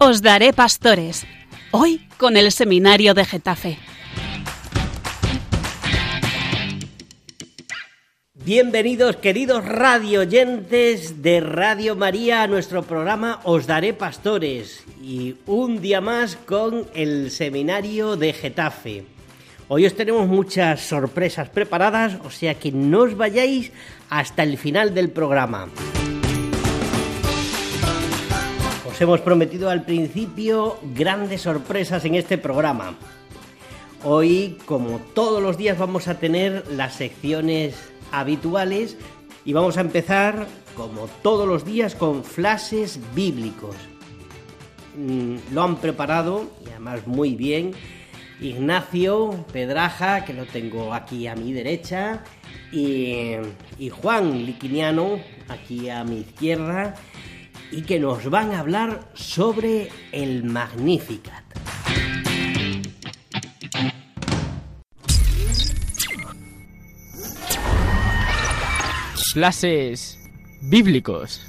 Os daré pastores. Hoy con el seminario de Getafe. Bienvenidos queridos radioyentes de Radio María a nuestro programa Os Daré Pastores y un día más con el seminario de Getafe. Hoy os tenemos muchas sorpresas preparadas, o sea que no os vayáis hasta el final del programa. Os hemos prometido al principio grandes sorpresas en este programa. Hoy, como todos los días, vamos a tener las secciones habituales y vamos a empezar, como todos los días, con flashes bíblicos. Mm, lo han preparado, y además muy bien, Ignacio Pedraja, que lo tengo aquí a mi derecha, y, y Juan Liquiniano, aquí a mi izquierda y que nos van a hablar sobre el Magnificat. Clases bíblicos.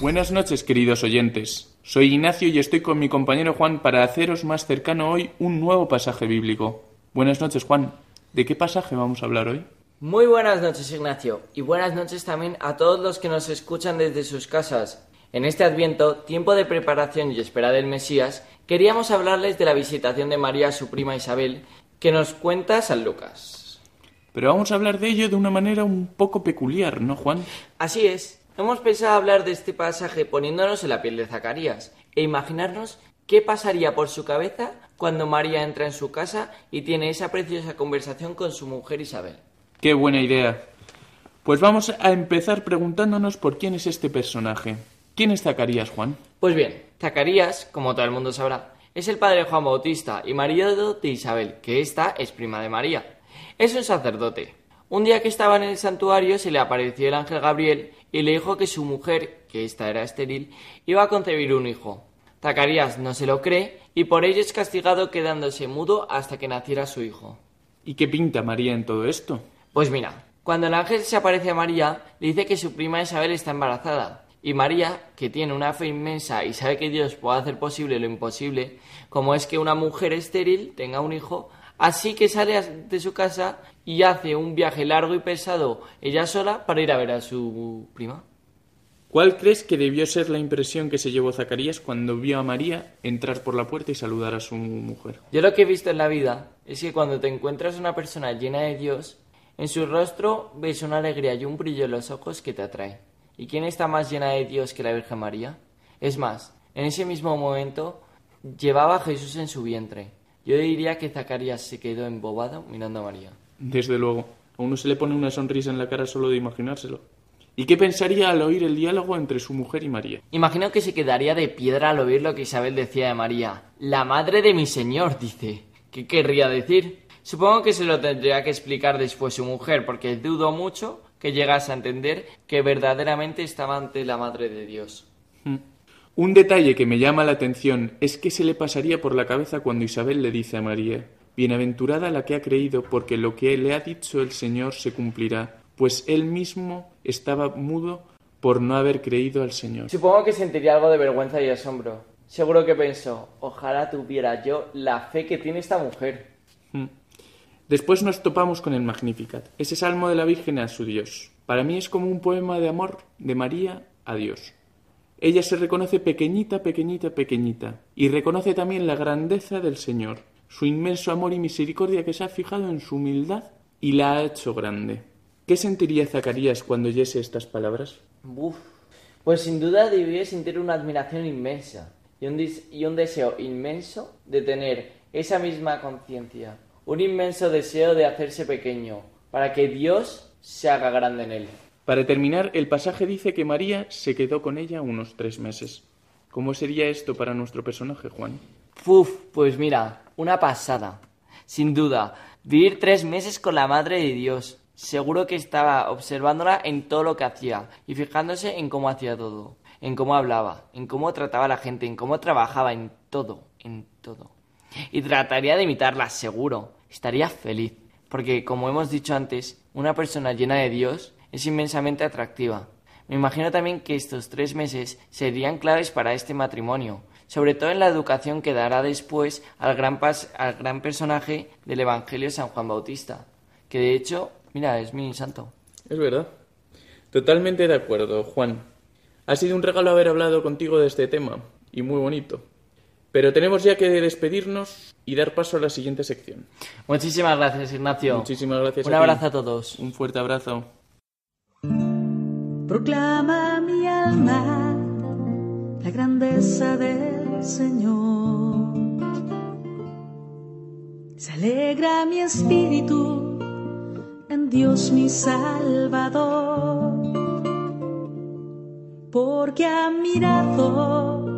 Buenas noches, queridos oyentes. Soy Ignacio y estoy con mi compañero Juan para haceros más cercano hoy un nuevo pasaje bíblico. Buenas noches, Juan. ¿De qué pasaje vamos a hablar hoy? Muy buenas noches, Ignacio, y buenas noches también a todos los que nos escuchan desde sus casas. En este Adviento, tiempo de preparación y espera del Mesías, queríamos hablarles de la visitación de María a su prima Isabel, que nos cuenta San Lucas. Pero vamos a hablar de ello de una manera un poco peculiar, ¿no, Juan? Así es. Hemos pensado hablar de este pasaje poniéndonos en la piel de Zacarías e imaginarnos qué pasaría por su cabeza cuando María entra en su casa y tiene esa preciosa conversación con su mujer Isabel. Qué buena idea. Pues vamos a empezar preguntándonos por quién es este personaje. ¿Quién es Zacarías, Juan? Pues bien, Zacarías, como todo el mundo sabrá, es el padre de Juan Bautista y marido de Isabel, que esta es prima de María. Es un sacerdote. Un día que estaba en el santuario se le apareció el ángel Gabriel y le dijo que su mujer, que esta era estéril, iba a concebir un hijo. Zacarías no se lo cree y por ello es castigado quedándose mudo hasta que naciera su hijo. ¿Y qué pinta María en todo esto? Pues mira, cuando el ángel se aparece a María, le dice que su prima Isabel está embarazada. Y María, que tiene una fe inmensa y sabe que Dios puede hacer posible lo imposible, como es que una mujer estéril tenga un hijo, así que sale de su casa y hace un viaje largo y pesado ella sola para ir a ver a su prima. ¿Cuál crees que debió ser la impresión que se llevó Zacarías cuando vio a María entrar por la puerta y saludar a su mujer? Yo lo que he visto en la vida es que cuando te encuentras una persona llena de Dios, en su rostro ves una alegría y un brillo en los ojos que te atrae. ¿Y quién está más llena de Dios que la Virgen María? Es más, en ese mismo momento llevaba a Jesús en su vientre. Yo diría que Zacarías se quedó embobado mirando a María. Desde luego, a uno se le pone una sonrisa en la cara solo de imaginárselo. ¿Y qué pensaría al oír el diálogo entre su mujer y María? Imagino que se quedaría de piedra al oír lo que Isabel decía de María. La madre de mi Señor, dice. ¿Qué querría decir? Supongo que se lo tendría que explicar después su mujer, porque dudo mucho que llegase a entender que verdaderamente estaba ante la Madre de Dios. Hmm. Un detalle que me llama la atención es que se le pasaría por la cabeza cuando Isabel le dice a María Bienaventurada la que ha creído, porque lo que le ha dicho el Señor se cumplirá, pues él mismo estaba mudo por no haber creído al Señor. Supongo que sentiría algo de vergüenza y asombro. Seguro que pensó, ojalá tuviera yo la fe que tiene esta mujer. Después nos topamos con el Magnificat, ese salmo de la Virgen a su Dios. Para mí es como un poema de amor de María a Dios. Ella se reconoce pequeñita, pequeñita, pequeñita, y reconoce también la grandeza del Señor, su inmenso amor y misericordia que se ha fijado en su humildad y la ha hecho grande. ¿Qué sentiría Zacarías cuando oyese estas palabras? Uf, pues sin duda debería sentir una admiración inmensa y un deseo inmenso de tener esa misma conciencia un inmenso deseo de hacerse pequeño, para que Dios se haga grande en él. Para terminar, el pasaje dice que María se quedó con ella unos tres meses. ¿Cómo sería esto para nuestro personaje, Juan? Uf, pues mira, una pasada. Sin duda, vivir tres meses con la Madre de Dios. Seguro que estaba observándola en todo lo que hacía y fijándose en cómo hacía todo, en cómo hablaba, en cómo trataba a la gente, en cómo trabajaba, en todo, en todo y trataría de imitarla, seguro. Estaría feliz, porque como hemos dicho antes, una persona llena de Dios es inmensamente atractiva. Me imagino también que estos tres meses serían claves para este matrimonio, sobre todo en la educación que dará después al gran, al gran personaje del Evangelio San Juan Bautista, que de hecho, mira, es mi santo. Es verdad. Totalmente de acuerdo, Juan. Ha sido un regalo haber hablado contigo de este tema, y muy bonito. Pero tenemos ya que despedirnos y dar paso a la siguiente sección. Muchísimas gracias, Ignacio. Muchísimas gracias. Un abrazo a todos. Un fuerte abrazo. Proclama mi alma la grandeza del Señor. Se alegra mi espíritu en Dios mi Salvador, porque ha mirado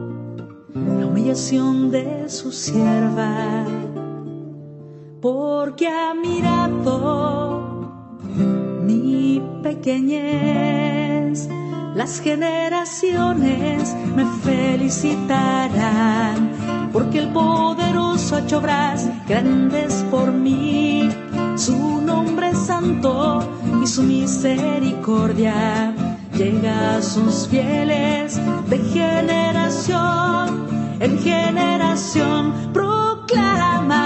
la humillación de su sierva, porque ha mirado mi pequeñez. Las generaciones me felicitarán, porque el poderoso ha hecho obras grandes por mí. Su nombre santo y su misericordia llega a sus fieles de generación en generación. Proclama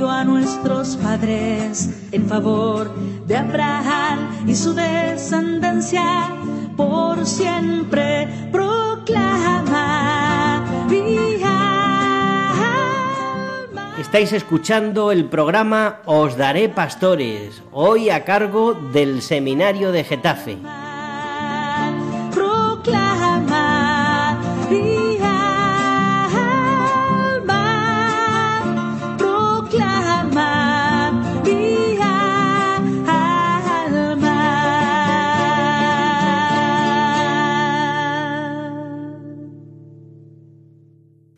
prometido a nuestros padres, en favor de Abraham y su descendencia, por siempre proclama mi alma. Estáis escuchando el programa Os Daré Pastores, hoy a cargo del Seminario de Getafe.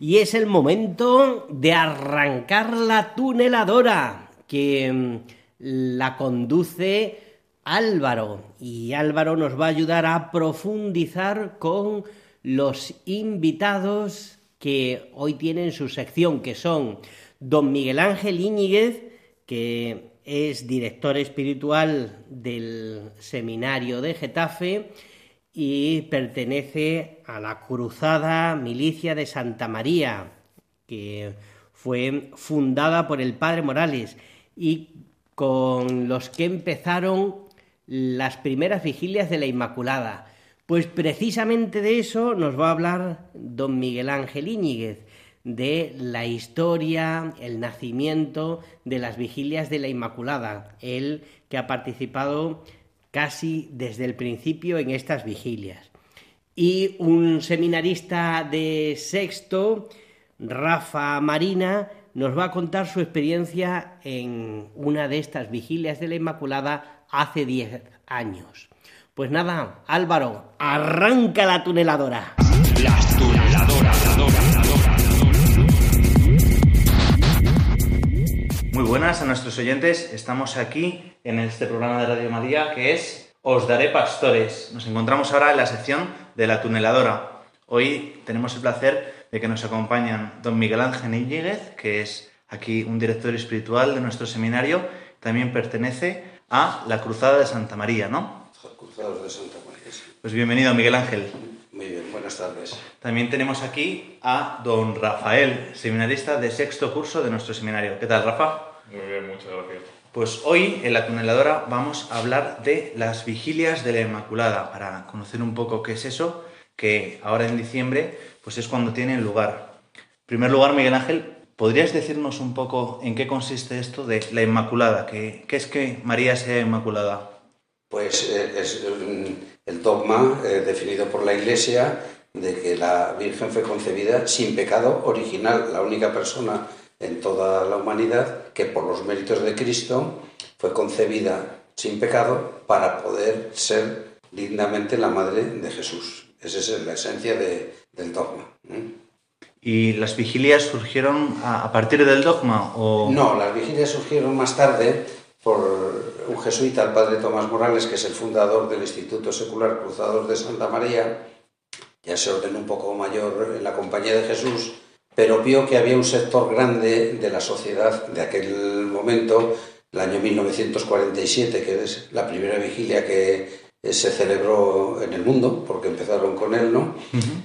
Y es el momento de arrancar la tuneladora que mm, la conduce Álvaro. Y Álvaro nos va a ayudar a profundizar con los invitados que hoy tienen su sección, que son don Miguel Ángel Íñiguez, que es director espiritual del seminario de Getafe, y pertenece a la Cruzada Milicia de Santa María, que fue fundada por el padre Morales y con los que empezaron las primeras vigilias de la Inmaculada. Pues precisamente de eso nos va a hablar don Miguel Ángel Íñiguez, de la historia, el nacimiento de las vigilias de la Inmaculada, él que ha participado casi desde el principio en estas vigilias. Y un seminarista de sexto, Rafa Marina, nos va a contar su experiencia en una de estas vigilias de la Inmaculada hace 10 años. Pues nada, Álvaro, arranca la tuneladora. La tuneladora, Muy buenas a nuestros oyentes. Estamos aquí en este programa de Radio María que es Os Daré Pastores. Nos encontramos ahora en la sección de la tuneladora. Hoy tenemos el placer de que nos acompañan don Miguel Ángel Íñiguez, que es aquí un director espiritual de nuestro seminario. También pertenece a la Cruzada de Santa María, ¿no? Cruzados de Santa María. sí. Pues bienvenido, Miguel Ángel. Muy bien, buenas tardes. También tenemos aquí a don Rafael, seminarista de sexto curso de nuestro seminario. ¿Qué tal, Rafa? Muy bien, muchas gracias. Pues hoy en la tuneladora vamos a hablar de las vigilias de la Inmaculada, para conocer un poco qué es eso, que ahora en diciembre pues es cuando tienen lugar. En primer lugar, Miguel Ángel, ¿podrías decirnos un poco en qué consiste esto de la Inmaculada? ¿Qué, qué es que María sea Inmaculada? Pues eh, es mm, el dogma eh, definido por la Iglesia de que la Virgen fue concebida sin pecado original, la única persona en toda la humanidad que por los méritos de Cristo fue concebida sin pecado para poder ser dignamente la madre de Jesús. Esa es la esencia de- del dogma. ¿eh? ¿Y las vigilias surgieron a, a partir del dogma? O... No, las vigilias surgieron más tarde por un jesuita, el padre Tomás Morales, que es el fundador del Instituto Secular Cruzados de Santa María. Ya se ordenó un poco mayor en la compañía de Jesús, pero vio que había un sector grande de la sociedad de aquel momento, el año 1947, que es la primera vigilia que eh, se celebró en el mundo, porque empezaron con él, ¿no?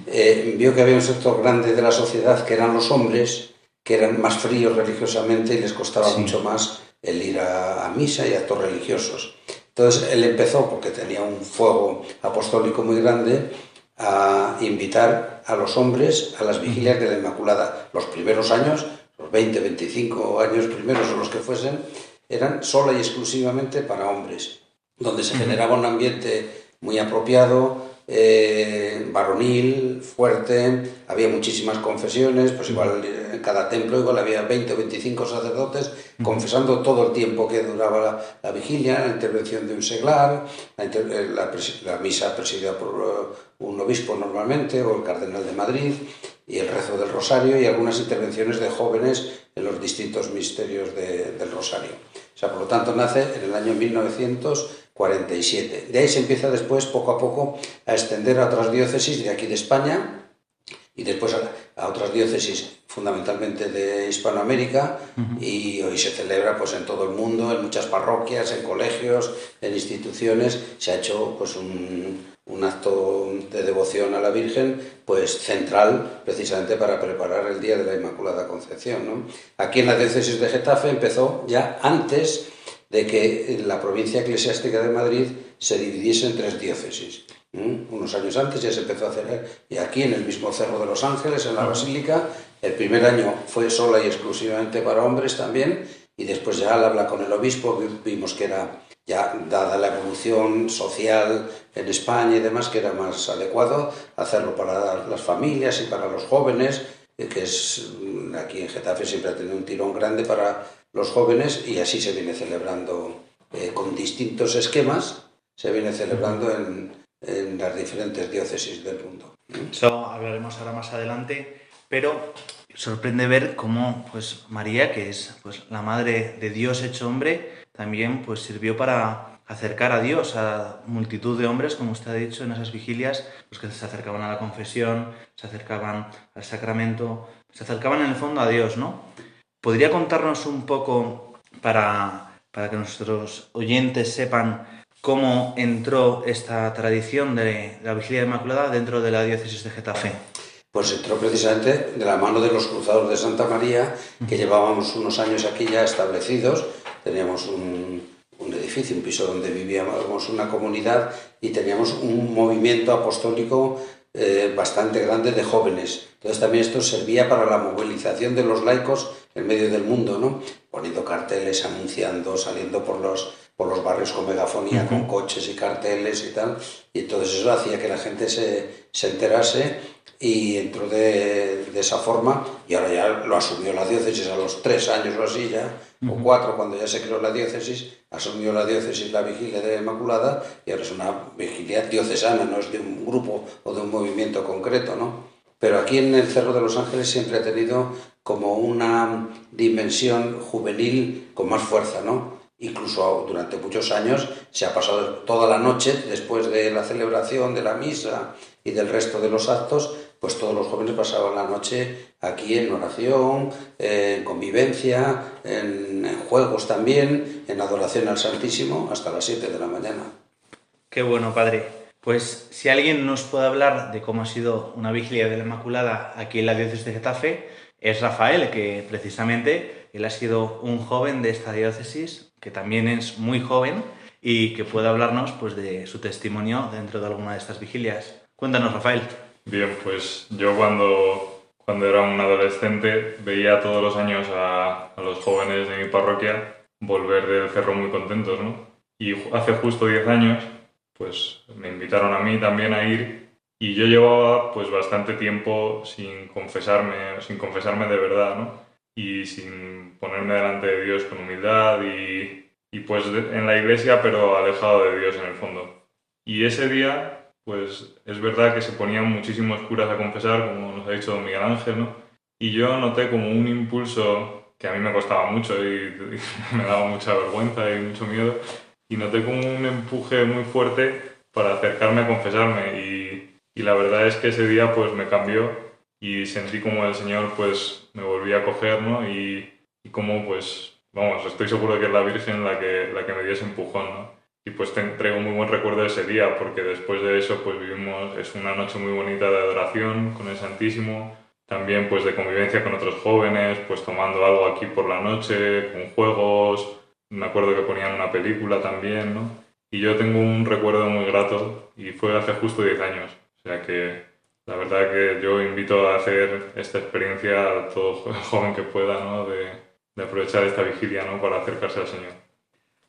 Eh, vio que había un sector grande de la sociedad que eran los hombres, que eran más fríos religiosamente y les costaba Sí. mucho más el ir a, a misa y actos religiosos. Entonces él empezó, porque tenía un fuego apostólico muy grande, a invitar a los hombres a las vigilias de la Inmaculada. Los primeros años, los 20, 25 años primeros o los que fuesen, eran sola y exclusivamente para hombres, donde se generaba un ambiente muy apropiado, eh, varonil, fuerte, había muchísimas confesiones, pues igual en cada templo igual había 20 o 25 sacerdotes confesando todo el tiempo que duraba la, la vigilia, la intervención de un seglar, la, eh, la la misa presidida por eh, un obispo normalmente o el cardenal de Madrid y el rezo del rosario y algunas intervenciones de jóvenes en los distintos misterios de- del rosario. O sea, por lo tanto, nace en el año 1947. De ahí se empieza después, poco a poco, a extender a otras diócesis de aquí de España y después a, otras diócesis fundamentalmente de Hispanoamérica y hoy se celebra pues en todo el mundo, en muchas parroquias, en colegios, en instituciones, se ha hecho pues un, un acto de devoción a la Virgen pues central precisamente para preparar el día de la Inmaculada Concepción. ¿no? Aquí en la diócesis de Getafe empezó ya antes de que la provincia eclesiástica de Madrid se dividiese en tres diócesis. ¿Mm? Unos años antes ya se empezó a hacer, y aquí en el mismo Cerro de los Ángeles, en la Basílica, el primer año fue sola y exclusivamente para hombres también, y después ya al hablar con el obispo vi- vimos que era, ya dada la evolución social en España y demás, que era más adecuado hacerlo para las familias y para los jóvenes, eh, que es mm, aquí en Getafe siempre ha tenido un tirón grande para los jóvenes y así se viene celebrando eh, con distintos esquemas, se viene celebrando en, en las diferentes diócesis del mundo. Eso hablaremos ahora más adelante, pero sorprende ver cómo pues María, que es pues la madre de Dios hecho hombre, también pues sirvió para acercar a Dios a multitud de hombres, como usted ha dicho en esas vigilias, los que se acercaban a la confesión, se acercaban al sacramento, se acercaban en el fondo a Dios, ¿no? ¿Podría contarnos un poco para, para que nuestros oyentes sepan cómo entró esta tradición de la vigilia inmaculada dentro de la diócesis de Getafe? Pues entró precisamente de la mano de los cruzados de Santa María, que llevábamos unos años aquí ya establecidos, teníamos un, un edificio, un piso donde vivíamos una comunidad y teníamos un movimiento apostólico eh, bastante grande de jóvenes. Entonces también esto servía para la movilización de los laicos en medio del mundo, ¿no? poniendo carteles, anunciando, saliendo por los, por los barrios con megafonía, con coches y carteles y tal. Y entonces eso hacía que la gente se, se enterase y entró de, de, esa forma y ahora ya lo asumió la diócesis a los tres años o así ya, o cuatro cuando ya se creó la diócesis, asumió la diócesis la vigilia de la Inmaculada y ahora es una vigilia diocesana, no es de un grupo o de un movimiento concreto, ¿no? pero aquí en el Cerro de los Ángeles siempre ha tenido como una dimensión juvenil con más fuerza, ¿no? Incluso durante muchos años se ha pasado toda la noche, después de la celebración de la misa y del resto de los actos, pues todos los jóvenes pasaban la noche aquí en oración, en convivencia, en, juegos también, en adoración al Santísimo, hasta las 7 de la mañana. Qué bueno, padre. Pues si alguien nos puede hablar de cómo ha sido una vigilia de la Inmaculada aquí en la diócesis de Getafe, es Rafael, que precisamente él ha sido un joven de esta diócesis, que también es muy joven y que puede hablarnos pues de su testimonio dentro de alguna de estas vigilias. Cuéntanos, Rafael. Bien, pues yo cuando, cuando era un adolescente veía todos los años a, a los jóvenes de mi parroquia volver del cerro muy contentos, ¿no? Y hace justo 10 años, pues me invitaron a mí también a ir y yo llevaba pues bastante tiempo sin confesarme, sin confesarme de verdad, ¿no? Y sin ponerme delante de Dios con humildad y, y pues en la iglesia pero alejado de Dios en el fondo. Y ese día pues es verdad que se ponían muchísimos curas a confesar, como nos ha dicho don Miguel Ángel, ¿no? Y yo noté como un impulso que a mí me costaba mucho y, y me daba mucha vergüenza y mucho miedo, y noté como un empuje muy fuerte para acercarme a confesarme y, y la verdad es que ese día pues me cambió y sentí como el Señor pues me volvía a coger, ¿no? Y, y como pues, vamos, estoy seguro de que es la Virgen la que, la que me dio ese empujón, ¿no? Y pues te- traigo muy buen recuerdo de ese día, porque después de eso pues vivimos, es una noche muy bonita de adoración con el Santísimo, también pues de convivencia con otros jóvenes, pues tomando algo aquí por la noche, con juegos, me acuerdo que ponían una película también, ¿no? Y yo tengo un recuerdo muy grato y fue hace justo 10 años, o sea que la verdad que yo invito a hacer esta experiencia a todo jo- joven que pueda, ¿no? De, de aprovechar esta vigilia, ¿no? Para acercarse al Señor.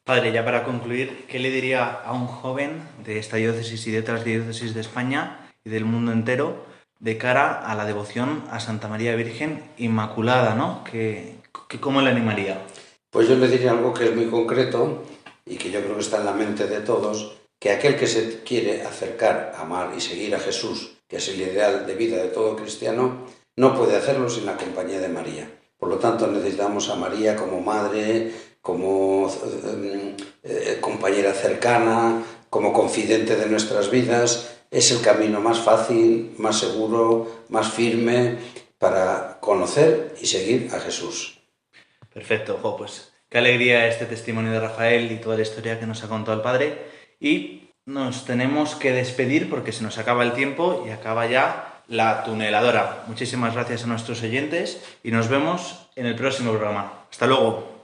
Padre, ya para concluir, ¿qué le diría a un joven de esta diócesis y de otras diócesis de España y del mundo entero de cara a la devoción a Santa María Virgen Inmaculada, ¿no? Que, que ¿Cómo le animaría? Pues yo le diría algo que es muy concreto y que yo creo que está en la mente de todos, que aquel que se quiere acercar, amar y seguir a Jesús, que es el ideal de vida de todo cristiano, no puede hacerlo sin la compañía de María. Por lo tanto, necesitamos a María como madre, como eh, eh, compañera cercana, como confidente de nuestras vidas. Es el camino más fácil, más seguro, más firme para conocer y seguir a Jesús. Perfecto, pues qué alegría este testimonio de Rafael y toda la historia que nos ha contado el padre. Y nos tenemos que despedir porque se nos acaba el tiempo y acaba ya la tuneladora. Muchísimas gracias a nuestros oyentes y nos vemos en el próximo programa. Hasta luego.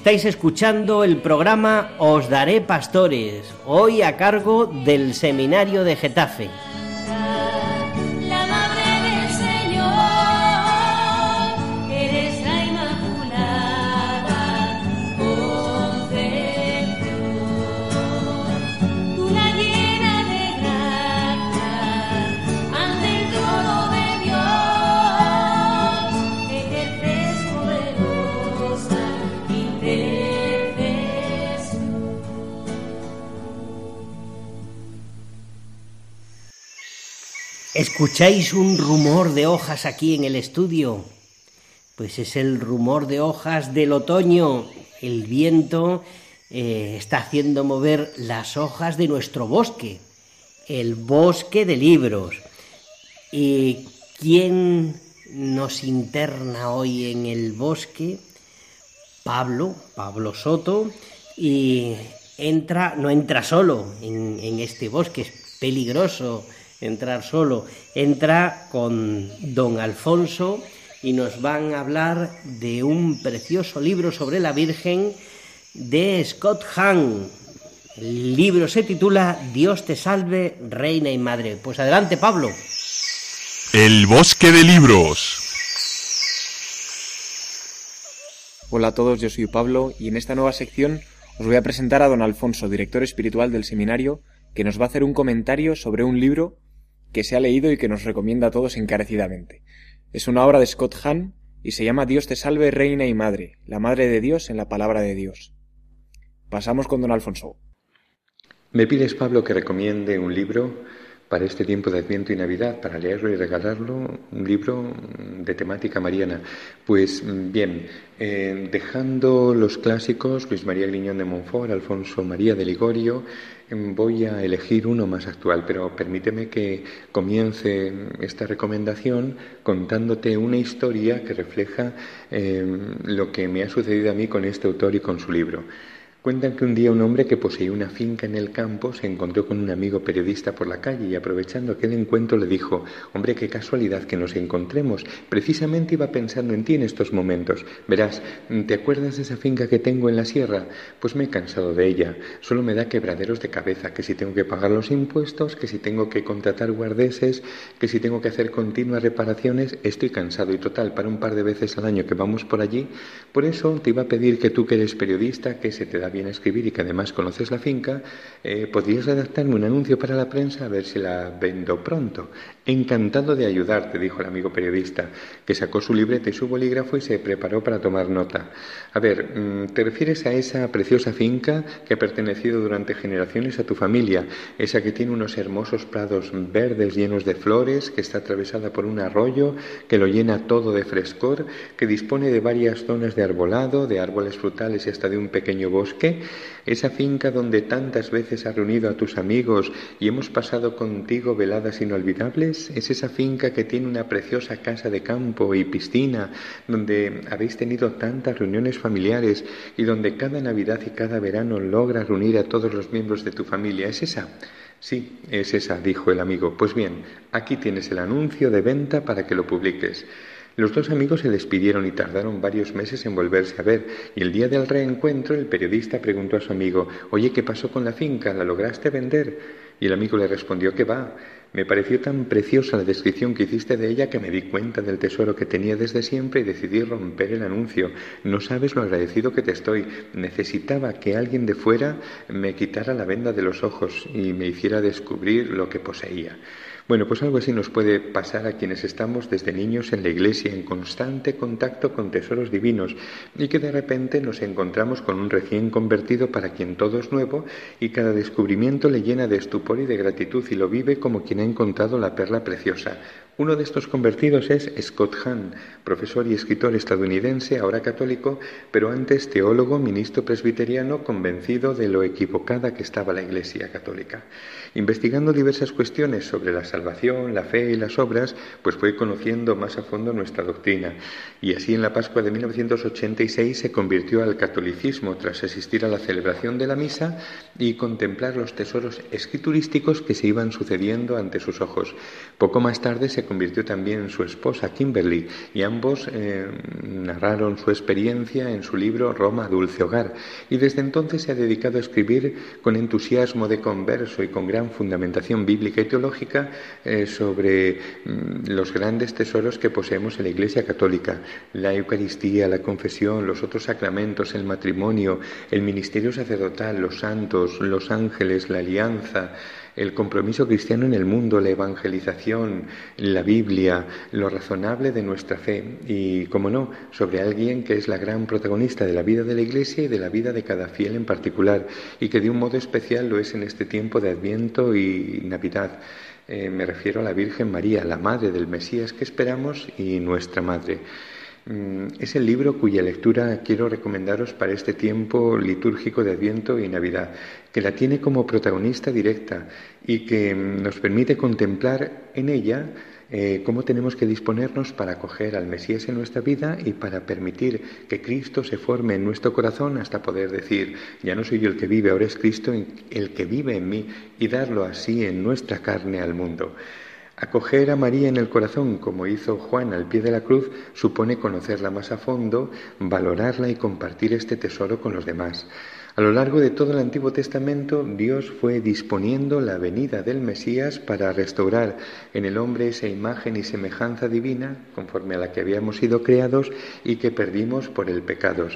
Estáis escuchando el programa Os Daré Pastores, hoy a cargo del Seminario de Getafe. ¿Escucháis un rumor de hojas aquí en el estudio? Pues es el rumor de hojas del otoño. El viento eh, está haciendo mover las hojas de nuestro bosque, el bosque de libros. ¿Y quién nos interna hoy en el bosque? Pablo, Pablo Soto, y entra, no entra solo en, en este bosque, es peligroso entrar solo, entra con don Alfonso y nos van a hablar de un precioso libro sobre la Virgen de Scott Hahn. El libro se titula Dios te salve, reina y madre. Pues adelante, Pablo. El bosque de libros. Hola a todos, yo soy Pablo y en esta nueva sección os voy a presentar a don Alfonso, director espiritual del seminario, que nos va a hacer un comentario sobre un libro que se ha leído y que nos recomienda a todos encarecidamente. Es una obra de Scott Hahn y se llama Dios te salve, reina y madre, la madre de Dios en la palabra de Dios. Pasamos con don Alfonso. Me pides, Pablo, que recomiende un libro para este tiempo de Adviento y Navidad, para leerlo y regalarlo, un libro de temática mariana. Pues bien, eh, dejando los clásicos, Luis María Griñón de Montfort, Alfonso María de Ligorio, voy a elegir uno más actual, pero permíteme que comience esta recomendación contándote una historia que refleja em, lo que me ha sucedido a mí con este autor y con su libro. Cuentan que un día un hombre que poseía una finca en el campo se encontró con un amigo periodista por la calle y aprovechando aquel encuentro le dijo, hombre, qué casualidad que nos encontremos. Precisamente iba pensando en ti en estos momentos. Verás, ¿te acuerdas de esa finca que tengo en la sierra? Pues me he cansado de ella. Solo me da quebraderos de cabeza, que si tengo que pagar los impuestos, que si tengo que contratar guardeses, que si tengo que hacer continuas reparaciones, estoy cansado y total, para un par de veces al año que vamos por allí. Por eso te iba a pedir que tú que eres periodista, que se te da bien escribir y que además conoces la finca, eh, podrías redactarme un anuncio para la prensa a ver si la vendo pronto. Encantado de ayudarte, dijo el amigo periodista, que sacó su libreta y su bolígrafo y se preparó para tomar nota. A ver, mm, ¿te refieres a esa preciosa finca que ha pertenecido durante generaciones a tu familia? Esa que tiene unos hermosos prados verdes llenos de flores, que está atravesada por un arroyo, que lo llena todo de frescor, que dispone de varias zonas de arbolado, de árboles frutales y hasta de un pequeño bosque, esa finca donde tantas veces has reunido a tus amigos y hemos pasado contigo veladas inolvidables, es esa finca que tiene una preciosa casa de campo y piscina, donde habéis tenido tantas reuniones familiares y donde cada Navidad y cada verano logras reunir a todos los miembros de tu familia. ¿Es esa? Sí, es esa, dijo el amigo. Pues bien, aquí tienes el anuncio de venta para que lo publiques. Los dos amigos se despidieron y tardaron varios meses en volverse a ver, y el día del reencuentro el periodista preguntó a su amigo Oye, ¿qué pasó con la finca? ¿La lograste vender? Y el amigo le respondió que va. Me pareció tan preciosa la descripción que hiciste de ella que me di cuenta del tesoro que tenía desde siempre y decidí romper el anuncio. No sabes lo agradecido que te estoy. Necesitaba que alguien de fuera me quitara la venda de los ojos y me hiciera descubrir lo que poseía. Bueno, pues algo así nos puede pasar a quienes estamos desde niños en la iglesia en constante contacto con tesoros divinos y que de repente nos encontramos con un recién convertido para quien todo es nuevo y cada descubrimiento le llena de estupor y de gratitud y lo vive como quien ha encontrado la perla preciosa. Uno de estos convertidos es Scott Hahn, profesor y escritor estadounidense, ahora católico, pero antes teólogo, ministro presbiteriano, convencido de lo equivocada que estaba la Iglesia católica. Investigando diversas cuestiones sobre la salvación, la fe y las obras, pues fue conociendo más a fondo nuestra doctrina. Y así en la Pascua de 1986 se convirtió al catolicismo tras asistir a la celebración de la misa y contemplar los tesoros escriturísticos que se iban sucediendo ante sus ojos. Poco más tarde se convirtió también en su esposa, Kimberly, y ambos eh, narraron su experiencia en su libro Roma, Dulce Hogar. Y desde entonces se ha dedicado a escribir con entusiasmo de converso y con gran fundamentación bíblica y teológica eh, sobre mm, los grandes tesoros que poseemos en la Iglesia Católica, la Eucaristía, la confesión, los otros sacramentos, el matrimonio, el ministerio sacerdotal, los santos, los ángeles, la alianza, el compromiso cristiano en el mundo, la evangelización, la Biblia, lo razonable de nuestra fe y, como no, sobre alguien que es la gran protagonista de la vida de la Iglesia y de la vida de cada fiel en particular y que de un modo especial lo es en este tiempo de Adviento y Navidad. Eh, me refiero a la Virgen María, la Madre del Mesías que esperamos y nuestra Madre. Mm, Es el libro cuya lectura quiero recomendaros para este tiempo litúrgico de Adviento y Navidad, que la tiene como protagonista directa y que mm, nos permite contemplar en ella eh, cómo tenemos que disponernos para acoger al Mesías en nuestra vida y para permitir que Cristo se forme en nuestro corazón hasta poder decir, ya no soy yo el que vive, ahora es Cristo el que vive en mí y darlo así en nuestra carne al mundo. Acoger a María en el corazón, como hizo Juan al pie de la cruz, supone conocerla más a fondo, valorarla y compartir este tesoro con los demás. A lo largo de todo el Antiguo Testamento, Dios fue disponiendo la venida del Mesías para restaurar en el hombre esa imagen y semejanza divina, conforme a la que habíamos sido creados y que perdimos por el pecado.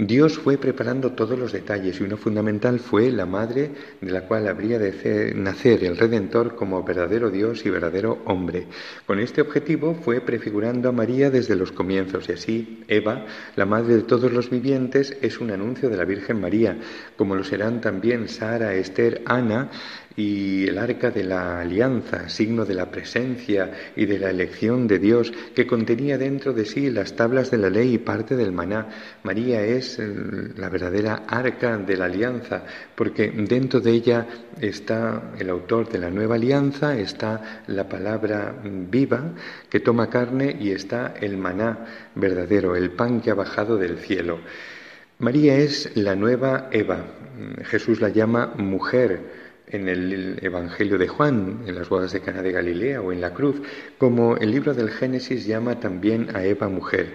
Dios fue preparando todos los detalles y uno fundamental fue la madre de la cual habría de nacer el Redentor como verdadero Dios y verdadero hombre. Con este objetivo fue prefigurando a María desde los comienzos y así Eva, la madre de todos los vivientes, es un anuncio de la Virgen María, como lo serán también Sara, Esther, Ana, y el arca de la alianza, signo de la presencia y de la elección de Dios, que contenía dentro de sí las tablas de la ley y parte del maná. María es eh, la verdadera arca de la alianza, porque dentro de ella está el autor de la nueva alianza, está la palabra viva que toma carne y está el maná verdadero, el pan que ha bajado del cielo. María es la nueva Eva. Jesús la llama mujer en el Evangelio de Juan, en las bodas de Cana de Galilea o en la cruz, como el libro del Génesis llama también a Eva mujer.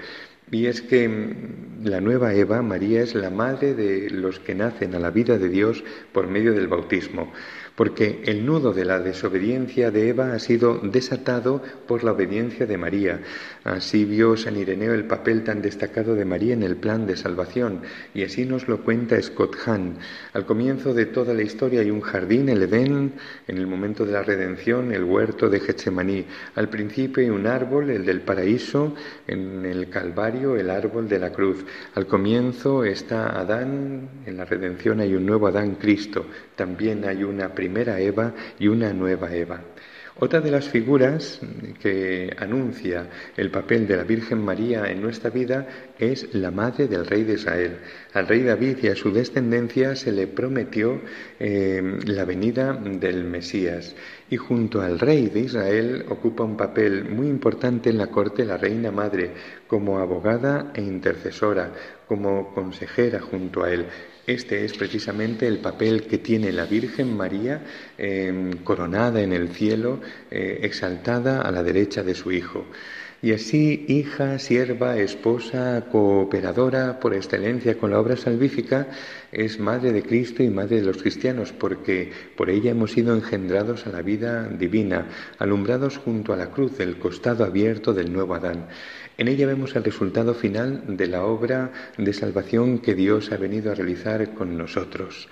Y es que mm, la nueva Eva, María, es la madre de los que nacen a la vida de Dios por medio del bautismo porque el nudo de la desobediencia de Eva ha sido desatado por la obediencia de María. Así vio San Ireneo el papel tan destacado de María en el plan de salvación, y así nos lo cuenta Scott Hahn. Al comienzo de toda la historia hay un jardín, el Edén, en el momento de la redención, el huerto de Getsemaní. Al principio hay un árbol, el del paraíso, en el Calvario, el árbol de la cruz. Al comienzo está Adán, en la redención hay un nuevo Adán, Cristo. También hay una primera Eva y una nueva Eva. Otra de las figuras que anuncia el papel de la Virgen María en nuestra vida es la madre del rey de Israel. Al rey David y a su descendencia se le prometió eh, la venida del Mesías y junto al rey de Israel ocupa un papel muy importante en la corte la reina madre como abogada e intercesora, como consejera junto a él. Este es precisamente el papel que tiene la Virgen María eh, coronada en el cielo, eh, exaltada a la derecha de su Hijo. Y así, hija, sierva, esposa, cooperadora por excelencia con la obra salvífica, es madre de Cristo y madre de los cristianos, porque por ella hemos sido engendrados a la vida divina, alumbrados junto a la cruz, el costado abierto del nuevo Adán. En ella vemos el resultado final de la obra de salvación que Dios ha venido a realizar con nosotros.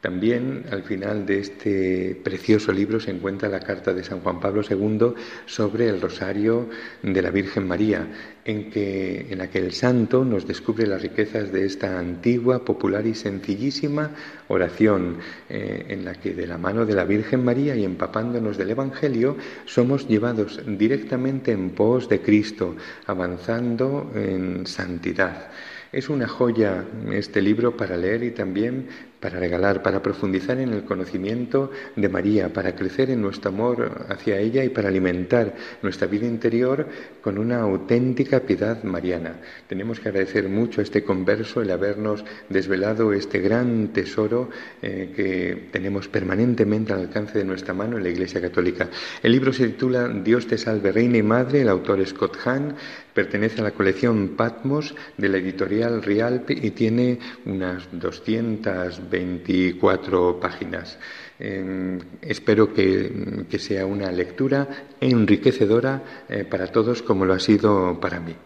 También al final de este precioso libro se encuentra la carta de San Juan Pablo II sobre el rosario de la Virgen María, en, que, en la que el santo nos descubre las riquezas de esta antigua, popular y sencillísima oración, eh, en la que de la mano de la Virgen María y empapándonos del Evangelio somos llevados directamente en pos de Cristo, avanzando en santidad. Es una joya este libro para leer y también para regalar, para profundizar en el conocimiento de María, para crecer en nuestro amor hacia ella y para alimentar nuestra vida interior con una auténtica piedad mariana. Tenemos que agradecer mucho a este converso el habernos desvelado este gran tesoro eh, que tenemos permanentemente al alcance de nuestra mano en la Iglesia Católica. El libro se titula Dios te salve, Reina y Madre, el autor es Scott Hahn, pertenece a la colección Patmos de la editorial Rialp y tiene unas 224 páginas. Eh, espero que, que, sea una lectura enriquecedora eh, para todos como lo ha sido para mí.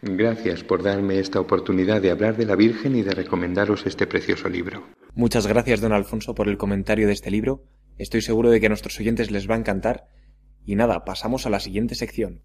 Gracias por darme esta oportunidad de hablar de la Virgen y de recomendaros este precioso libro. Muchas gracias, don Alfonso, por el comentario de este libro. Estoy seguro de que a nuestros oyentes les va a encantar. Y nada, pasamos a la siguiente sección.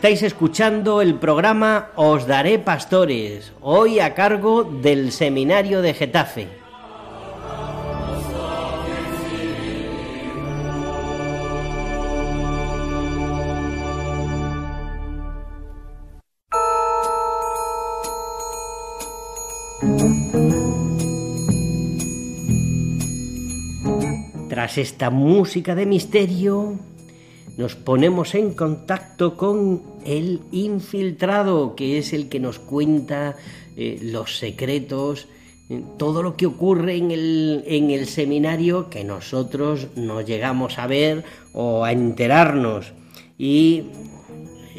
Estáis escuchando el programa Os Daré Pastores, hoy a cargo del Seminario de Getafe. Tras esta música de misterio, nos ponemos en contacto con el infiltrado, que es el que nos cuenta eh, los secretos, eh, todo lo que ocurre en el, en el seminario que nosotros no llegamos a ver o a enterarnos. Y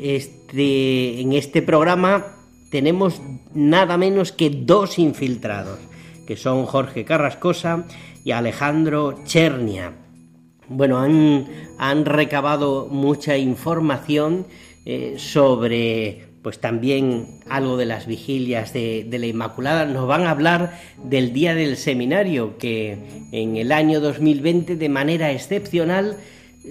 este, en este programa tenemos nada menos que dos infiltrados, que son Jorge Carrascosa y Alejandro Chernia. Bueno, han, recabado mucha información eh, sobre pues también algo de las vigilias de, la Inmaculada. Nos van a hablar del Día del Seminario, que en el año 2020 de manera excepcional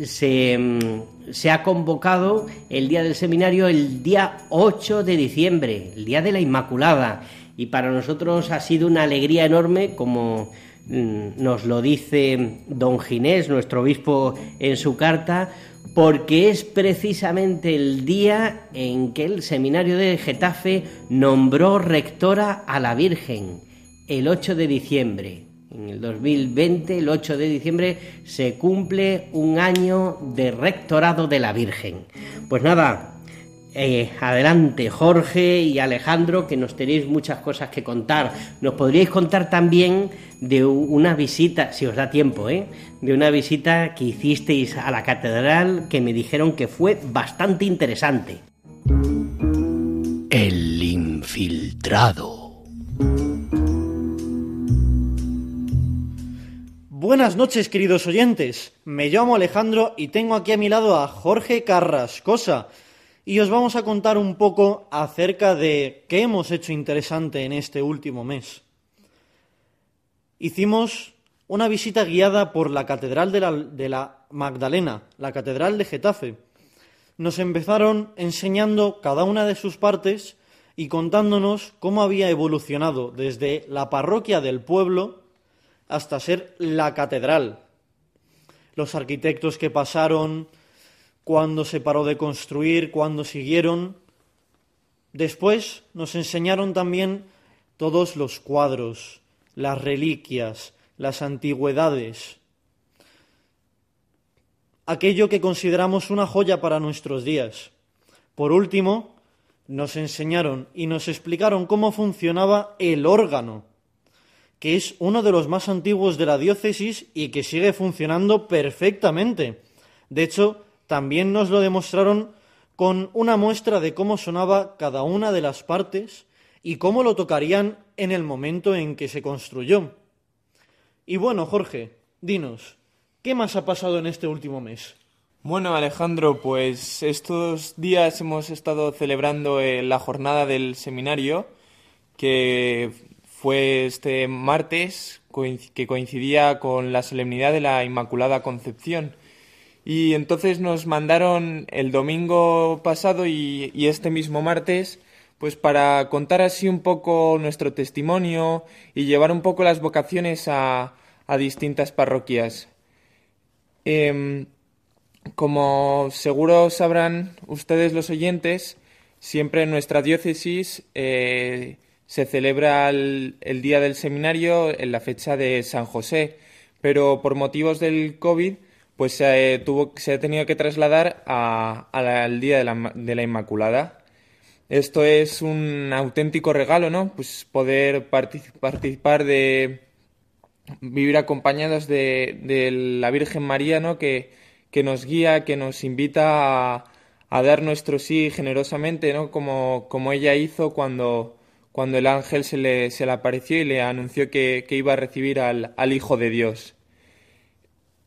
se, mm, se, ha convocado el Día del Seminario el día 8 de diciembre, el Día de la Inmaculada. Y para nosotros ha sido una alegría enorme como nos lo dice don Ginés, nuestro obispo, en su carta, porque es precisamente el día en que el seminario de Getafe nombró rectora a la Virgen, el 8 de diciembre. En el 2020, el 8 de diciembre, se cumple un año de rectorado de la Virgen. Pues nada, Eh, adelante, Jorge y Alejandro, que nos tenéis muchas cosas que contar. Nos podríais contar también de una visita, si os da tiempo, ¿eh? de una visita que hicisteis a la catedral que me dijeron que fue bastante interesante. El infiltrado. Buenas noches, queridos oyentes. Me llamo Alejandro y tengo aquí a mi lado a Jorge Carrascosa. Y os vamos a contar un poco acerca de qué hemos hecho interesante en este último mes. Hicimos una visita guiada por la Catedral de la, de la Magdalena, la Catedral de Getafe. Nos empezaron enseñando cada una de sus partes y contándonos cómo había evolucionado desde la parroquia del pueblo hasta ser la catedral. Los arquitectos que pasaron, cuándo se paró de construir, cuándo siguieron. Después nos enseñaron también todos los cuadros, las reliquias, las antigüedades, aquello que consideramos una joya para nuestros días. Por último, nos enseñaron y nos explicaron cómo funcionaba el órgano, que es uno de los más antiguos de la diócesis y que sigue funcionando perfectamente. De hecho, también nos lo demostraron con una muestra de cómo sonaba cada una de las partes y cómo lo tocarían en el momento en que se construyó. Y bueno, Jorge, dinos, ¿qué más ha pasado en este último mes? Bueno, Alejandro, pues estos días hemos estado celebrando eh, la jornada del seminario, que fue este martes, que coincidía con la solemnidad de la Inmaculada Concepción. Y entonces nos mandaron el domingo pasado y, este mismo martes, pues para contar así un poco nuestro testimonio y llevar un poco las vocaciones a, distintas parroquias. Em, como seguro sabrán ustedes los oyentes, siempre en nuestra diócesis eh, se celebra el, el Día del Seminario en la fecha de San José, pero por motivos del COVID pues se, tuvo, se ha tenido que trasladar a- al Día de la, de la Inmaculada. Esto es un auténtico regalo, ¿no? Pues poder partici- participar de vivir acompañados de, la Virgen María, ¿no? Que, nos guía, que nos invita a, dar nuestro sí generosamente, ¿no? Como, como ella hizo cuando, cuando el ángel se le, se le apareció y le anunció que, que iba a recibir al Hijo de Dios.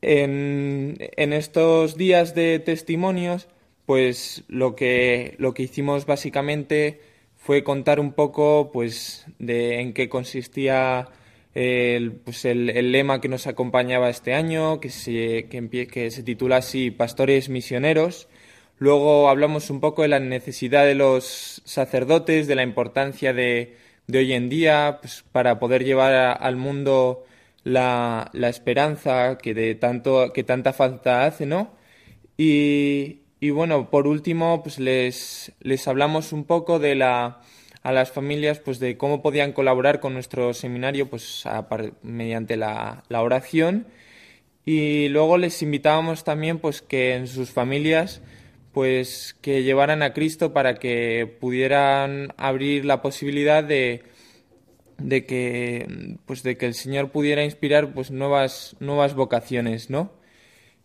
En, estos días de testimonios, pues lo que, lo que hicimos básicamente fue contar un poco pues de en qué consistía el, pues el, lema que nos acompañaba este año, que se, que, se titula así Pastores Misioneros. Luego hablamos un poco de la necesidad de los sacerdotes, de la importancia de, de hoy en día pues, para poder llevar al mundo la, la esperanza que, de tanto, que tanta falta hace, ¿no? Y, y bueno, por último, pues les, les hablamos un poco de la, a las familias, pues de cómo podían colaborar con nuestro seminario, pues mediante la, la oración. Y luego les invitábamos también, pues que en sus familias, pues que llevaran a Cristo para que pudieran abrir la posibilidad de, de que, pues de que el Señor pudiera inspirar, pues nuevas, nuevas vocaciones, ¿no?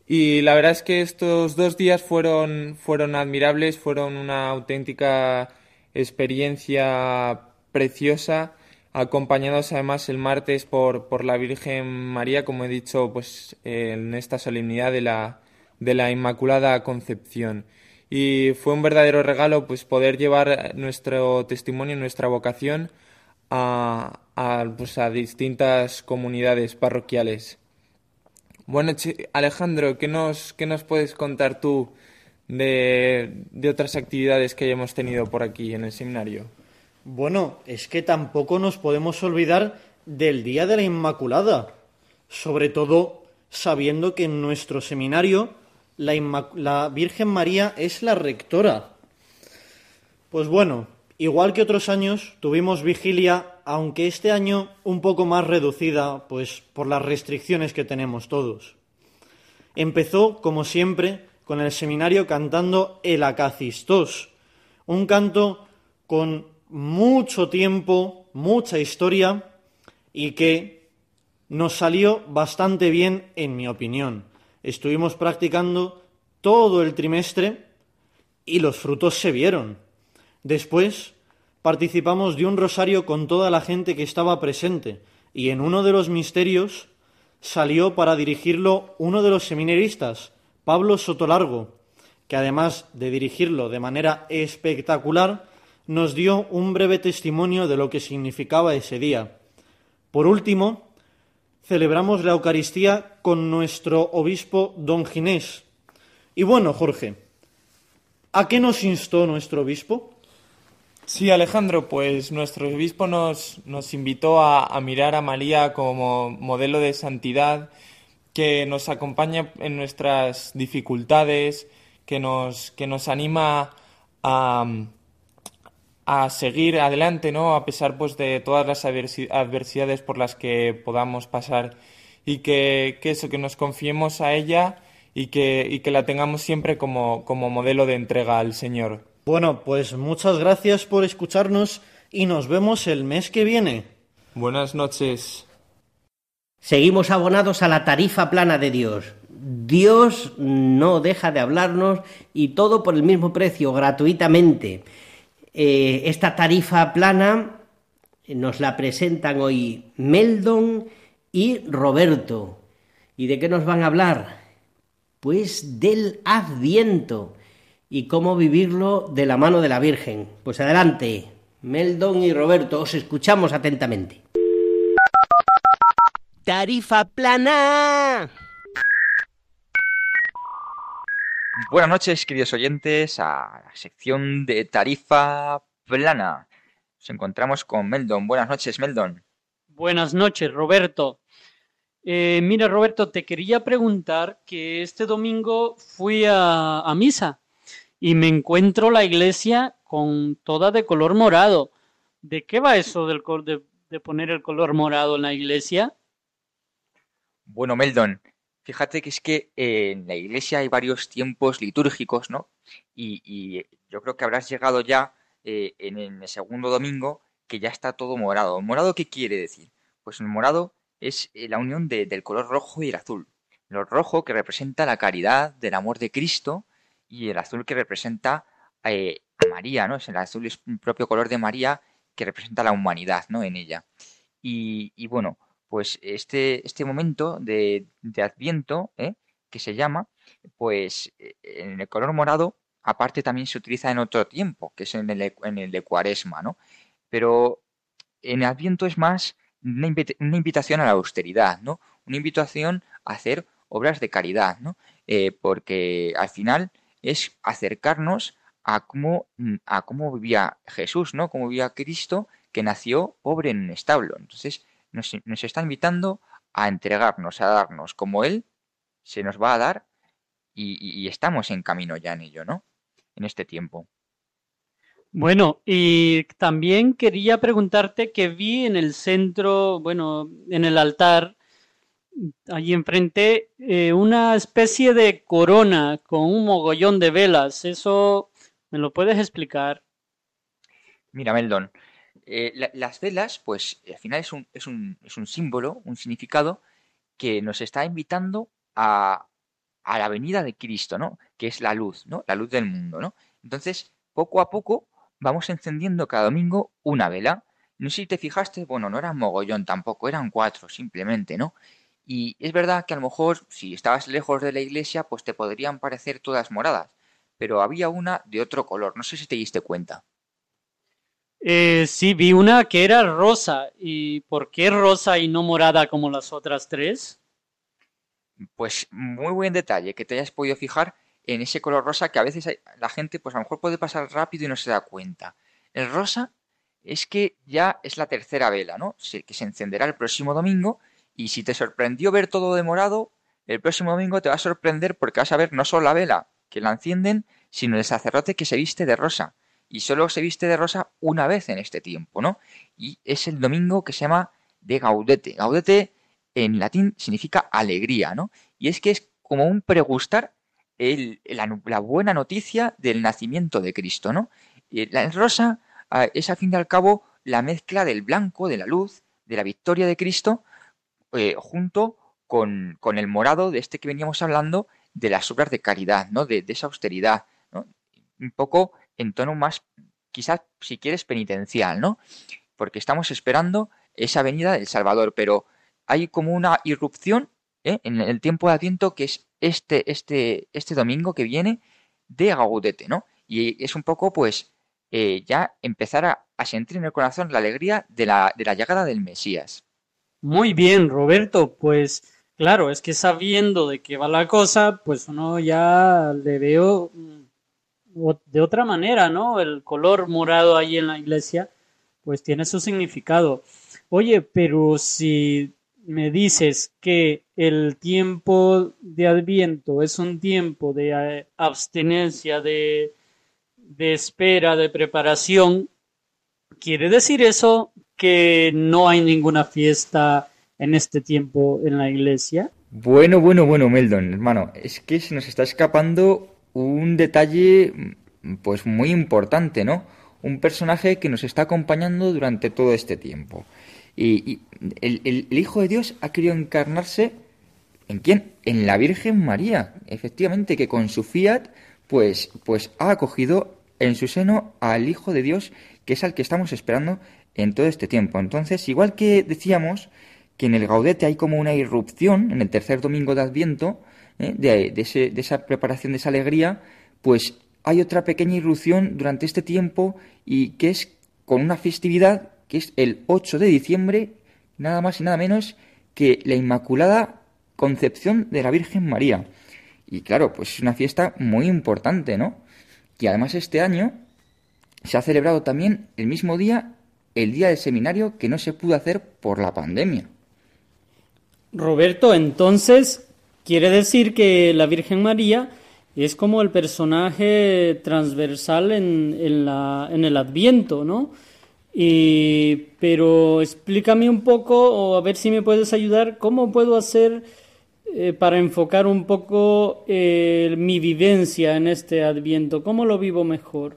Y la verdad es que estos dos días fueron, fueron admirables, fueron una auténtica experiencia preciosa, acompañados además el martes por, por la Virgen María, como he dicho, pues en esta solemnidad de la, de la Inmaculada Concepción. Y fue un verdadero regalo pues poder llevar nuestro testimonio, nuestra vocación a, a, pues, a distintas comunidades parroquiales. Bueno, Alejandro, ¿qué nos, qué nos puedes contar tú de, de otras actividades que hayamos tenido por aquí en el seminario? Bueno, es que tampoco nos podemos olvidar del Día de la Inmaculada, sobre todo sabiendo que en nuestro seminario la, la Virgen María es la rectora. Pues bueno, igual que otros años, tuvimos vigilia, aunque este año un poco más reducida, pues por las restricciones que tenemos todos. Empezó, como siempre, con el seminario cantando el Acacistos, Un canto con mucho tiempo, mucha historia y que nos salió bastante bien en mi opinión. Estuvimos practicando todo el trimestre y los frutos se vieron. Después participamos de un rosario con toda la gente que estaba presente y en uno de los misterios salió para dirigirlo uno de los seminaristas, Pablo Sotolargo, que además de dirigirlo de manera espectacular, nos dio un breve testimonio de lo que significaba ese día. Por último, celebramos la Eucaristía con nuestro obispo don Ginés. Y bueno, Jorge, ¿a qué nos instó nuestro obispo? Sí, Alejandro, pues nuestro obispo nos, nos invitó a, a mirar a María como modelo de santidad que nos acompaña en nuestras dificultades, que nos, que nos anima a, a seguir adelante, ¿no? A pesar pues de todas las adversi- adversidades por las que podamos pasar y que, que eso, que nos confiemos a ella y que, y que la tengamos siempre como, como modelo de entrega al Señor. Bueno, pues muchas gracias por escucharnos y nos vemos el mes que viene. Buenas noches. Seguimos abonados a la tarifa plana de Dios. Dios no deja de hablarnos y todo por el mismo precio, gratuitamente. Eh, esta tarifa plana nos la presentan hoy Meldon y Roberto. ¿Y de qué nos van a hablar? Pues del Adviento y cómo vivirlo de la mano de la Virgen. Pues adelante, Meldon y Roberto, os escuchamos atentamente. Tarifa plana. Buenas noches, queridos oyentes, a la sección de tarifa plana. Nos encontramos con Meldon. Buenas noches, Meldon. Buenas noches, Roberto. Eh, mira, Roberto, te quería preguntar que este domingo fui a, a misa y me encuentro la iglesia con toda de color morado. ¿De qué va eso del de, de poner el color morado en la iglesia? Bueno, Meldon, fíjate que es que en la iglesia hay varios tiempos litúrgicos, ¿no? Y, yo creo que habrás llegado ya eh, en, el segundo domingo que ya está todo morado. ¿Morado qué quiere decir? Pues el morado es eh, la unión de- del color rojo y el azul. El rojo que representa la caridad del amor de Cristo y el azul que representa eh, a María, ¿no? El azul es un propio color de María que representa la humanidad, ¿no? En ella. Y, bueno, pues este, este momento de, de Adviento, ¿eh? que se llama, pues eh, en el color morado, aparte también se utiliza en otro tiempo, que es en el, en el de Cuaresma, ¿no? Pero en Adviento es más una, invita- una invitación a la austeridad, ¿no? Una invitación a hacer obras de caridad, ¿no? Porque al final es acercarnos a cómo, mm, a cómo vivía Jesús, ¿no? Cómo vivía Cristo, que nació pobre en un establo. Entonces, nos, nos está invitando a entregarnos, a darnos como Él se nos va a dar y, y- y estamos en camino ya en ello, ¿no? En este tiempo. Bueno, y también quería preguntarte que vi en el centro, bueno, en el altar, allí enfrente, eh, una especie de corona con un mogollón de velas. ¿Eso me lo puedes explicar? Mira, Meldon, eh, la- las velas, pues al final es un, es un, es un símbolo, un significado que nos está invitando a, a la venida de Cristo, ¿no? Que es la luz, ¿no? La luz del mundo, ¿no? Entonces, poco a poco vamos encendiendo cada domingo una vela. No sé si te fijaste, bueno, no eran mogollón tampoco, eran cuatro simplemente, ¿no? Y es verdad que a lo mejor si estabas lejos de la iglesia, pues te podrían parecer todas moradas, pero había una de otro color, no sé si te diste cuenta. Eh, sí, vi una que era rosa. ¿Y por qué rosa y no morada como las otras tres? Pues muy buen detalle que te hayas podido fijar en ese color rosa que a veces hay- la gente pues a lo mejor puede pasar rápido y no se da cuenta. El rosa es que ya es la tercera vela, ¿no? Se- que se encenderá el próximo domingo y si te sorprendió ver todo de morado, el próximo domingo te va a sorprender porque vas a ver no solo la vela que la encienden, sino el sacerdote que se viste de rosa. Y solo se viste de rosa una vez en este tiempo, ¿no? Y es el domingo que se llama de Gaudete. Gaudete en latín significa alegría, ¿no? Y es que es como un pregustar el- la, buena noticia del nacimiento de Cristo, ¿no? Y la- rosa ah, es al fin y al cabo la mezcla del blanco, de la luz, de la victoria de Cristo, eh, junto con, con el morado de este que veníamos hablando, de las obras de caridad, ¿no? De, de esa austeridad, ¿no? Un poco en tono más, quizás, si quieres, penitencial, ¿no? Porque estamos esperando esa venida del Salvador, pero hay como una irrupción ¿eh? en el tiempo de Adviento que es este, este, este domingo que viene de Gaudete, ¿no? Y es un poco, pues, eh, ya empezar a, a sentir en el corazón la alegría de la, de la llegada del Mesías. Muy bien, Roberto, pues claro, es que sabiendo de qué va la cosa, pues uno ya le veo mm, de otra manera, ¿no? El color morado ahí en la iglesia, pues tiene su significado. Oye, pero si me dices que el tiempo de Adviento es un tiempo de eh, abstinencia, de, de espera, de preparación, ¿quiere decir eso que no hay ninguna fiesta en este tiempo en la iglesia? Bueno, bueno, bueno, Meldon, hermano, es que se nos está escapando un detalle, pues muy importante, ¿no? Un personaje que nos está acompañando durante todo este tiempo. Y, el- el Hijo de Dios ha querido encarnarse ¿en quién? En la Virgen María, efectivamente, que con su fiat, pues, pues ha acogido en su seno al Hijo de Dios, que es al que estamos esperando en todo este tiempo. Entonces, igual que decíamos que en el Gaudete hay como una irrupción, en el tercer domingo de Adviento, ¿eh? de, de esa preparación, de esa alegría, pues hay otra pequeña irrupción durante este tiempo y que es con una festividad que es el 8 de diciembre, nada más y nada menos que la Inmaculada Concepción de la Virgen María. Y claro, pues es una fiesta muy importante, ¿no? Y además este año se ha celebrado también el mismo día el día del seminario que no se pudo hacer por la pandemia. Roberto, entonces, quiere decir que la Virgen María es como el personaje transversal en, en la, en el Adviento, ¿no? Y, pero explícame un poco, o a ver si me puedes ayudar, cómo puedo hacer eh, para enfocar un poco eh, mi vivencia en este Adviento, cómo lo vivo mejor.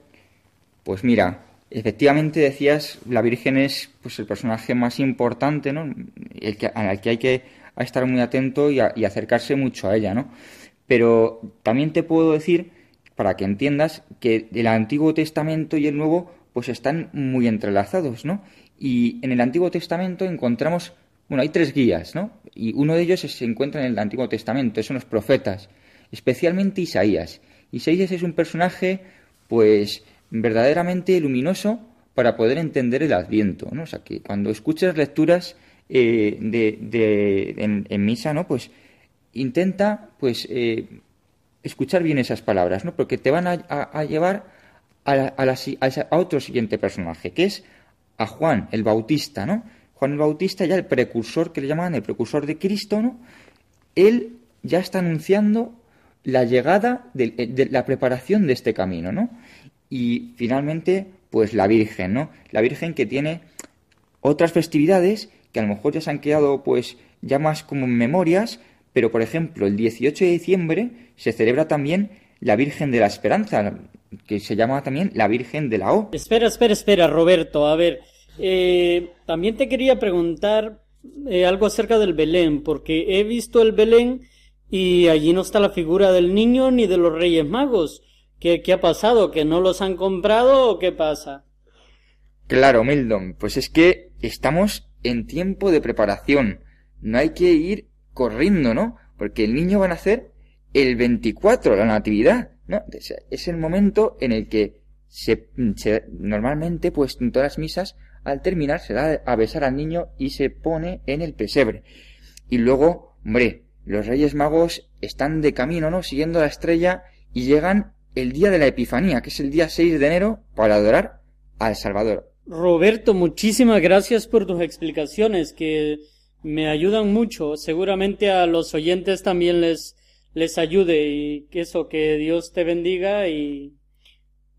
Pues mira, efectivamente decías, la Virgen es pues el personaje más importante, ¿no? El que, al que hay que estar muy atento y, acercarse mucho a ella, ¿no? Pero también te puedo decir, para que entiendas, que el Antiguo Testamento y el Nuevo pues están muy entrelazados, ¿no? Y en el Antiguo Testamento encontramos, bueno, hay tres guías, ¿no? Y uno de ellos se encuentra en el Antiguo Testamento, son los profetas, especialmente Isaías. Isaías es un personaje, pues, verdaderamente luminoso para poder entender el Adviento, ¿no? O sea, que cuando escuches lecturas eh, de, de- en, misa, ¿no? Pues intenta, pues, eh, escuchar bien esas palabras, ¿no? Porque te van a, a- llevar a, la- a otro siguiente personaje, que es a Juan el Bautista, ¿no? Juan el Bautista, ya el precursor que le llaman el precursor de Cristo, ¿no? Él ya está anunciando la llegada eh, de la preparación de este camino, ¿no? Y finalmente, pues la Virgen, ¿no? La Virgen que tiene otras festividades que a lo mejor ya se han quedado pues ya más como memorias, pero por ejemplo el 18 de diciembre se celebra también la Virgen de la Esperanza, que se llama también la Virgen de la O. Espera, espera, espera, Roberto. A ver, eh, también te quería preguntar eh, algo acerca del Belén, porque he visto el Belén y allí no está la figura del niño ni de los Reyes Magos. ¿Qué, qué ha pasado? ¿Que no los han comprado o qué pasa? Claro, Mildon, pues es que estamos en tiempo de preparación. No hay que ir corriendo, ¿no? Porque el niño va a nacer el 24, la natividad, ¿no? Es, el momento en el que se, se- normalmente, pues en todas las misas, al terminar se da a besar al niño y se pone en el pesebre. Y luego, hombre, los Reyes Magos están de camino, ¿no? Siguiendo la estrella y llegan el día de la Epifanía, que es el día 6 de enero, para adorar al Salvador. Roberto, muchísimas gracias por tus explicaciones que me ayudan mucho. Seguramente a los oyentes también les, les ayude y que eso, que Dios te bendiga y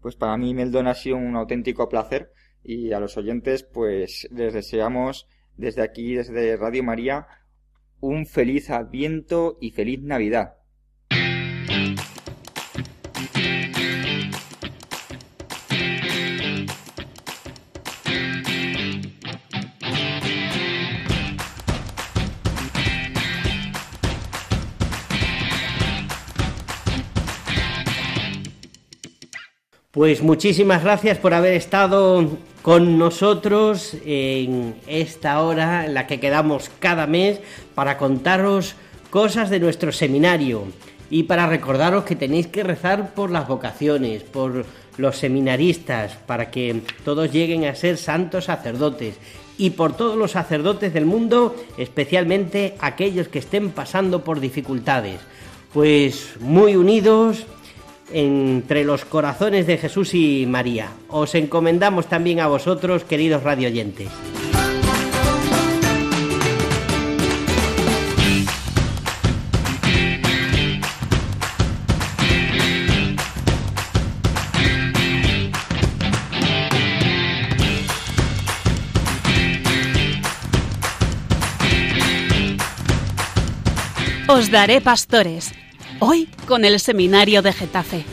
Pues para mí, Meldon, ha sido un auténtico placer y a los oyentes, pues les deseamos desde aquí, desde Radio María, un feliz Adviento y feliz Navidad. Pues muchísimas gracias por haber estado con nosotros en esta hora en la que quedamos cada mes para contaros cosas de nuestro seminario y para recordaros que tenéis que rezar por las vocaciones, por los seminaristas, para que todos lleguen a ser santos sacerdotes y por todos los sacerdotes del mundo, especialmente aquellos que estén pasando por dificultades. Pues muy unidos entre los corazones de Jesús y María. Os encomendamos también a vosotros, queridos radioyentes. Os daré pastores. Hoy con el seminario de Getafe.